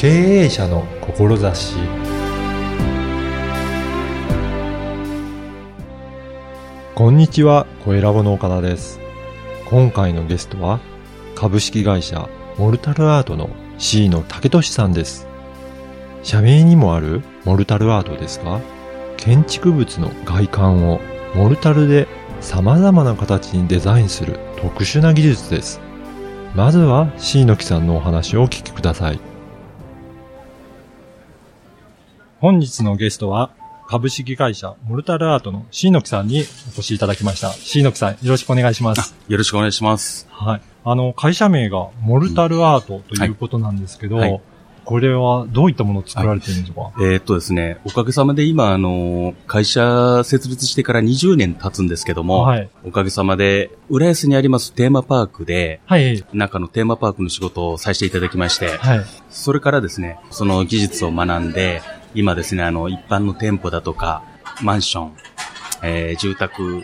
経営者の志こんにちは、小ラボの岡田です。今回のゲストは、株式会社モルタルアートの C の竹俊さんです。社名にもあるモルタルアートですが、建築物の外観をモルタルで様々な形にデザインする特殊な技術です。まずは C の木さんのお話をお聞きください。本日のゲストは、株式会社モルタルアートの C の木さんにお越しいただきました。C の木さん、よろしくお願いします。よろしくお願いします。はい。あの、会社名がモルタルアートということなんですけど、はいはいこれはどういったものを作られてるんでしょうか、えーっとですね、おかげさまで今、あの、会社設立してから20年経つんですけども、はい。おかげさまで、浦安にありますテーマパークで、はい。中のテーマパークの仕事をさせていただきまして、はい。それからですね、その技術を学んで、今ですね、あの、一般の店舗だとか、マンション、えー住宅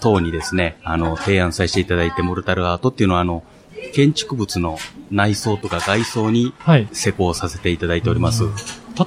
等にですね、あの、提案させていただいて、モルタルアートっていうのは、あの、建築物の内装とか外装にはい。施工させていただいております。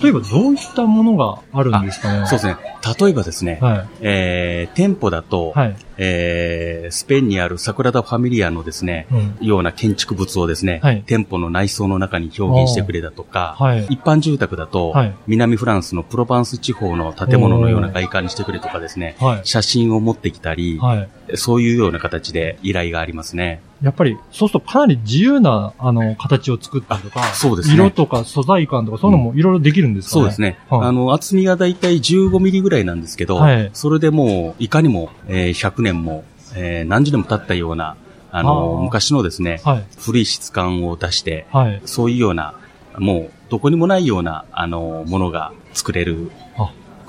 例えばどういったものがあるんですかね？そうですね。例えばですね、はい。えー、店舗だと、はい。えー、スペインにあるサグラダ・ファミリアのですね、うん。ような建築物をですね、はい店舗の内装の中に表現してくれだとか、はい。一般住宅だと、はい南フランスのプロバンス地方の建物のような外観にしてくれとかですね、はい。写真を持ってきたり、はい。そういうような形で依頼がありますね。やっぱり、そうするとかなり自由な、あの、形を作ったりとか、そうですね色とか素材感とか、そういうのもいろいろできるんですかね、そうですね。はいあの、厚みがだいたい15ミリぐらいなんですけど、はいそれでもう、いかにも、えー100年も、えー何十年も経ったような、あの、あー昔のですね、はい。古い質感を出して、はい。そういうような、もう、どこにもないような、あの、ものが作れるあ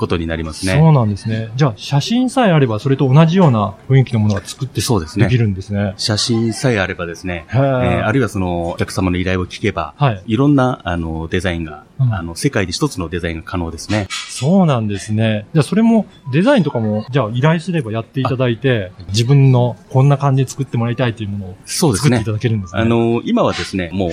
ことになりますね。そうなんですね。じゃあ、写真さえあれば、それと同じような雰囲気のものが作ってそうですねできるんですね。写真さえあればですね、へえーーあるいはその、お客様の依頼を聞けば、はい。いろんな、あの、デザインが、うんあの、世界で一つのデザインが可能ですね。そうなんですね。じゃあ、それも、デザインとかも、じゃあ、依頼すればやっていただいて、自分のこんな感じで作ってもらいたいというものをそうですね作っていた。だけるんですね。あ、の、今はですね、もう、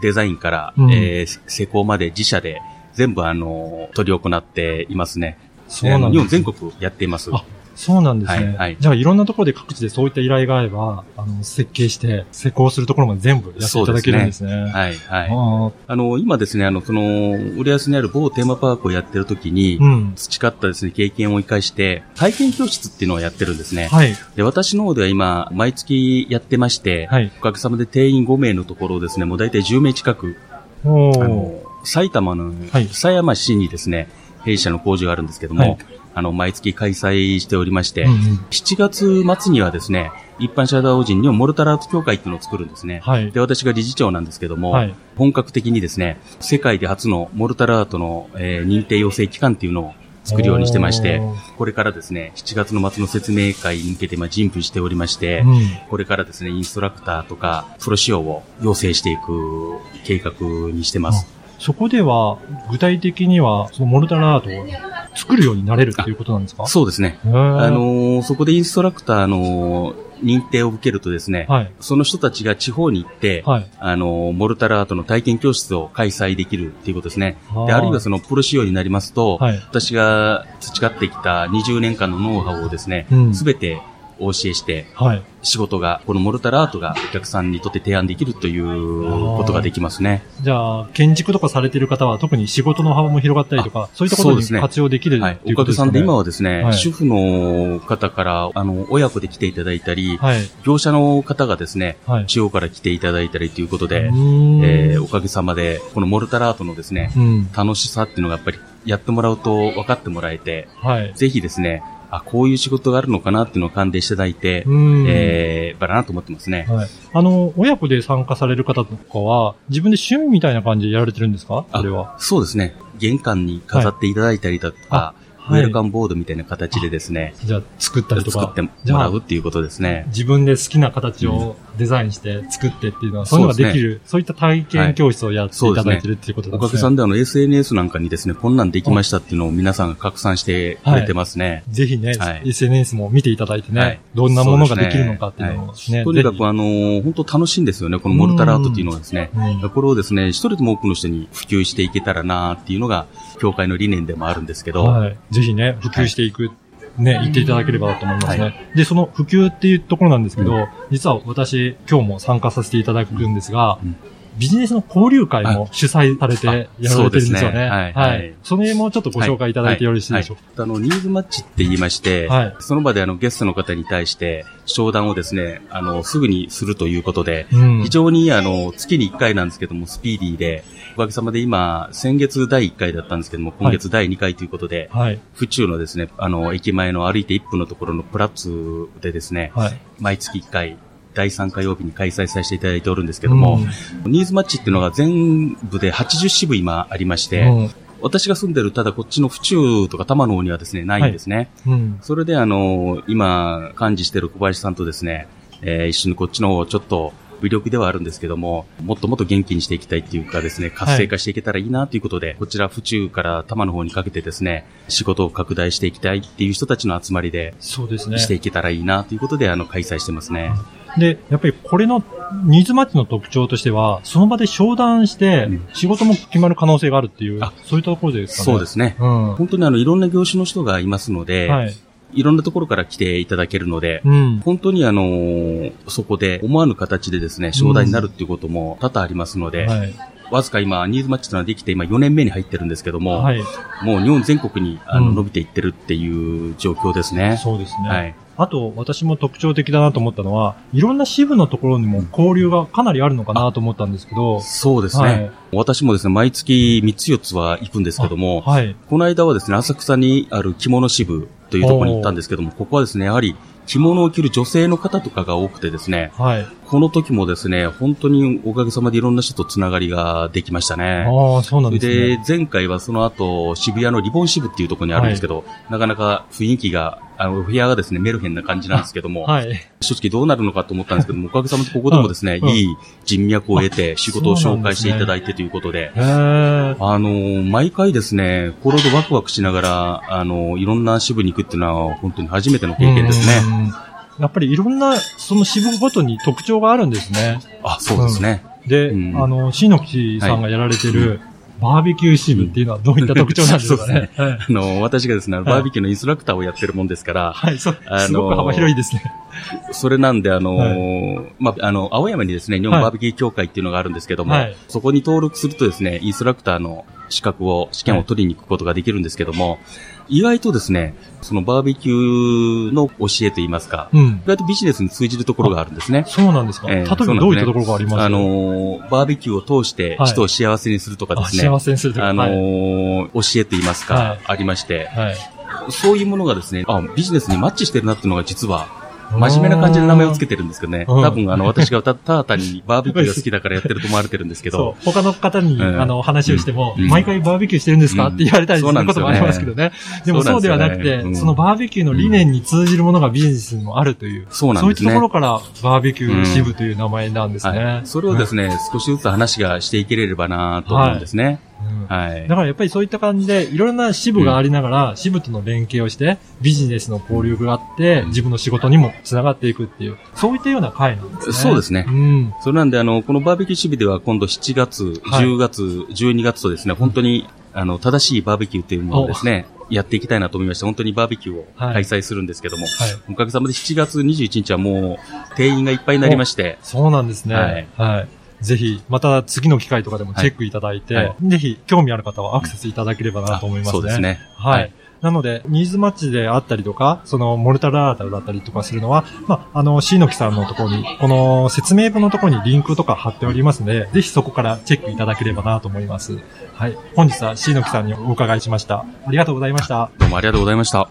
デザインから、うんえー施工まで自社で、全部あの、取り行っていますね。そうなんです、日本全国やっています。あそうなんですね。はいはいじゃあ、いろんなところで各地でそういった依頼があれば、あの、設計して、施工するところまで全部やっていただけるんですね。はい、はい。ああの、今ですね、あの、その、浦安にある某テーマパークをやってる時に、ーうん。培ったですね、経験を生かして、体験教室っていうのをやってるんですね。はい。で、私の方では今、毎月やってまして、はい。おかげさまで定員5名のところをですね、もう大体10名近く。あの、埼玉のはい狭山市にですね、弊社の工場があるんですけども、はいあの、毎月開催しておりまして、うんうん7月末にはですね、一般社団法人にもモルタルアート協会っていうのを作るんですね。はい。で、私が理事長なんですけども、はい。本格的にですね、世界で初のモルタルアートの、えー認定養成機関っていうのを作るようにしてましてお、これからですね、7月の末の説明会に向けて今準備しておりまして、うん。これからですね、インストラクターとか、プロ仕様を養成していく計画にしてます。そこでは、具体的には、そのモルタルアートを作るようになれるっていうことなんですか？そうですね。あのーそこでインストラクターの認定を受けるとですね、はい。その人たちが地方に行って、はい。あのーモルタルアートの体験教室を開催できるっていうことですね。はで、あるいはそのプロ仕様になりますと、はい。私が培ってきた20年間のノウハウをですねうん、すべ、てお教えして、はい。仕事が、このモルタルアートがお客さんにとって提案できるということができますね。じゃあ、建築とかされてる方は特に仕事の幅も広がったりとか、そういったことに活用できるはい。っていうおかげさんで。今はですね、はい主婦の方から、あの、親子で来ていただいたり、はい。業者の方がですね、はい。地方から来ていただいたりということでえーおかげさまで、このモルタルアートのですね、うん。楽しさっていうのがやっぱりやってもらうと分かってもらえて、はい。ぜひですね、あ、こういう仕事があるのかなっていうのを感じしていただいて、うん。えー、ばらなと思ってますね。はい。あの、親子で参加される方とかは、自分で趣味みたいな感じでやられてるんですか？あそれは。そうですね。玄関に飾っていただいたりだとか、ウェルカムボードみたいな形でですね、じゃあ、作ったりとか。作ってもらうっていうことですね。自分で好きな形をデザインして作ってっていうのは、そういうのができる、そういった体験教室をやっていただいてるっていうことですね。おかげさんであの SNS なんかにですね、こんなんできましたっていうのを皆さんが拡散してくれてますね。ぜひね、はい。SNS も見ていただいてね、はい。どんなものができるのかっていうのをね、とにかぜくあのー本当楽しいんですよね、このモルタルアートっていうのは。ですね。うんこれをですね、一人でも多くの人に普及していけたらなっていうのが、協会の理念でもあるんですけど、はい。ぜひね、普及していく、ね、言っていただければと思いますね、はで、その普及っていうところなんですけど、実は私、今日も参加させていただくんですが、うんビジネスの交流会も主催されてやられてるんですよね。ね。はいはい。それもちょっとご紹介いただいてよろしいでしょうか？あの、ニーズマッチって言いまして、はい。その場であの、ゲストの方に対して、商談をですね、あの、すぐにするということで、うん。非常にあの、月に1回なんですけども、スピーディーで、おかげさまで今、先月第1回だったんですけども、今月第2回ということで、はい。府中のですね、あの、駅前の歩いて1分のところのプラッツでですね、はい。毎月1回、第3火曜日に開催させていただいておるんですけども、ニーズマッチっていうのが全部で80支部今ありまして、うん私が住んでるただこっちの府中とか多摩の方にはですね、ないんですね。うん。それであの、今、幹事してる小林さんとですね、えー一緒にこっちの方ちょっと、微力ではあるんですけども、もっともっと元気にしていきたいっていうかですね、活性化していけたらいいなということで、こちら府中から多摩の方にかけてですね、仕事を拡大していきたいっていう人たちの集まりで、そうですね。していけたらいいなということで、あの、開催してますね。で、やっぱりこれのニーズマッチの特徴としては、その場で商談してうん、仕事も決まる可能性があるっていう、あそういったところですかね。そうですね。うん。本当にあの、いろんな業種の人がいますので、はい。いろんなところから来ていただけるので、うん。本当にあのそこで思わぬ形でですね、商談になるっていうことも多々ありますので、はい。わずか今、ニーズマッチというのはできて今4年目に入ってるんですけども、はい。もう日本全国にあの、うん伸びていってるっていう状況ですね。そうですね。はい。あと、私も特徴的だなと思ったのは、いろんな支部のところにも交流がかなりあるのかなと思ったんですけど、そうですね。はい私もですね、毎月3つ4つは行くんですけども、はい。この間はですね、浅草にある着物支部というところに行ったんですけども、ここはですね、やはり着物を着る女性の方とかが多くてですね、はい。この時もですね、本当におかげさまでいろんな人とつながりができましたね。ああ、そうなんですでね。、前回はその後、渋谷のリボン支部っていうところにあるんですけど、なかなか雰囲気が、あの、お部屋がですね、メルヘンな感じなんですけども、はい。正直どうなるのかと思ったんですけども、おかげさまでここでもですね、うんいい人脈を得て、仕事を紹介していただいてということで、へーあのー毎回ですね、心でワクワクしながら、あのーいろんな支部に行くっていうのは、本当に初めての経験ですね。うん。やっぱりいろんな、その支部ごとに特徴があるんですね。あ、そうですね。で、うんあの、しのきさんがやられてる、バーベキュー支部っていうのはどういった特徴なんで すかね。はい。あのー私がですね、バーベキューのインストラクターをやってるもんですから、はい、そのーすごく幅広いですね。それなんで、あのーまあ、あの、青山にですね、日本バーベキュー協会っていうのがあるんですけども、はい。そこに登録するとですね、インストラクターの資格を、試験を取りに行くことができるんですけども、意外とですね、そのバーベキューの教えといいますか、うん意。外とビジネスに通じるところがあるんですね。そうなんですか。ええ例えばどういったところがあります？あのーバーベキューを通してはい人を幸せにするとかであすね、幸せにするとか。あのはいー教えといいますか、はいありまして、はい。そういうものがですね、あ、ビジネスにマッチしてるなっていうのが実は、真面目な感じで名前をつけてるんですけどね。うん。多分あの、私がたただ単にバーベキューが好きだからやってると思われてるんですけど。そ、う。他の方に、うん。あの、話をしても、うん。毎回バーベキューしてるんですか、うんって言われたりすることもありますけどね。でもそそううではなくて、うんそのバーベキューの理念に通じるものがビジネスにもあるという、そうなんですね。そういったところからバーベキュー支部という名前なんですね。はい。それをですね、少しずつ話がしていければなと思うんですね。うんはい。だからやっぱりそういった感じで、いろんな支部がありながら、支部との連携をして、ビジネスの交流があって、自分の仕事にもつながっていくっていう、そういったような会なんですね。そうですねうん。それなんで、あの、このバーベキュー支部では今度7月、はい10月、12月とですね、本当に、あの、正しいバーベキューっていうものをですね、やっていきたいなと思いまして、本当にバーベキューをはい開催するんですけども、はい。おかげさまで7月21日はもう定員がいっぱいになりまして、そうなんですね。はいはい。ぜひ、また次の機会とかでもチェックいただいて、はいはぜひ、興味ある方はアクセスいただければなと思いますね。そうですね。はい。はいなので、ニーズマッチであったりとか、その、モルタルアータルだったりとかするのは、まあ、あの、シーノキさんのところに、この説明文のところにリンクとか貼っておりますので、ぜひそこからチェックいただければなと思います。はい。本日はシーノキさんにお伺いしました。ありがとうございました。どうもありがとうございました。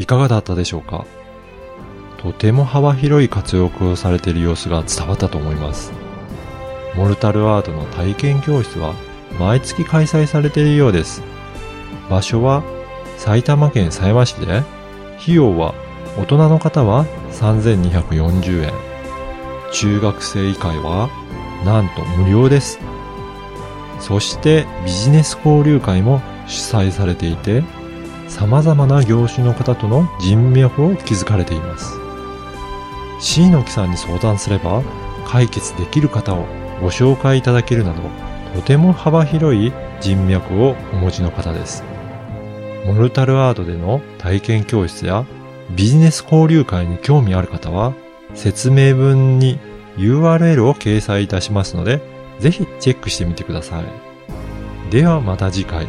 いかがだったでしょうか？とても幅広い活用をされている様子が伝わったと思います。モルタルアートの体験教室は毎月開催されているようです。場所は埼玉県狭山市で、費用は大人の方は3240円。中学生以下はなんと無料です。そしてビジネス交流会も主催されていて、様々な業種の方との人脈を築かれています。C の木さんに相談すれば解決できる方をご紹介いただけるなど、とても幅広い人脈をお持ちの方です。モルタルアートでの体験教室やビジネス交流会に興味ある方は、説明文に URL を掲載いたしますので、ぜひチェックしてみてください。ではまた次回。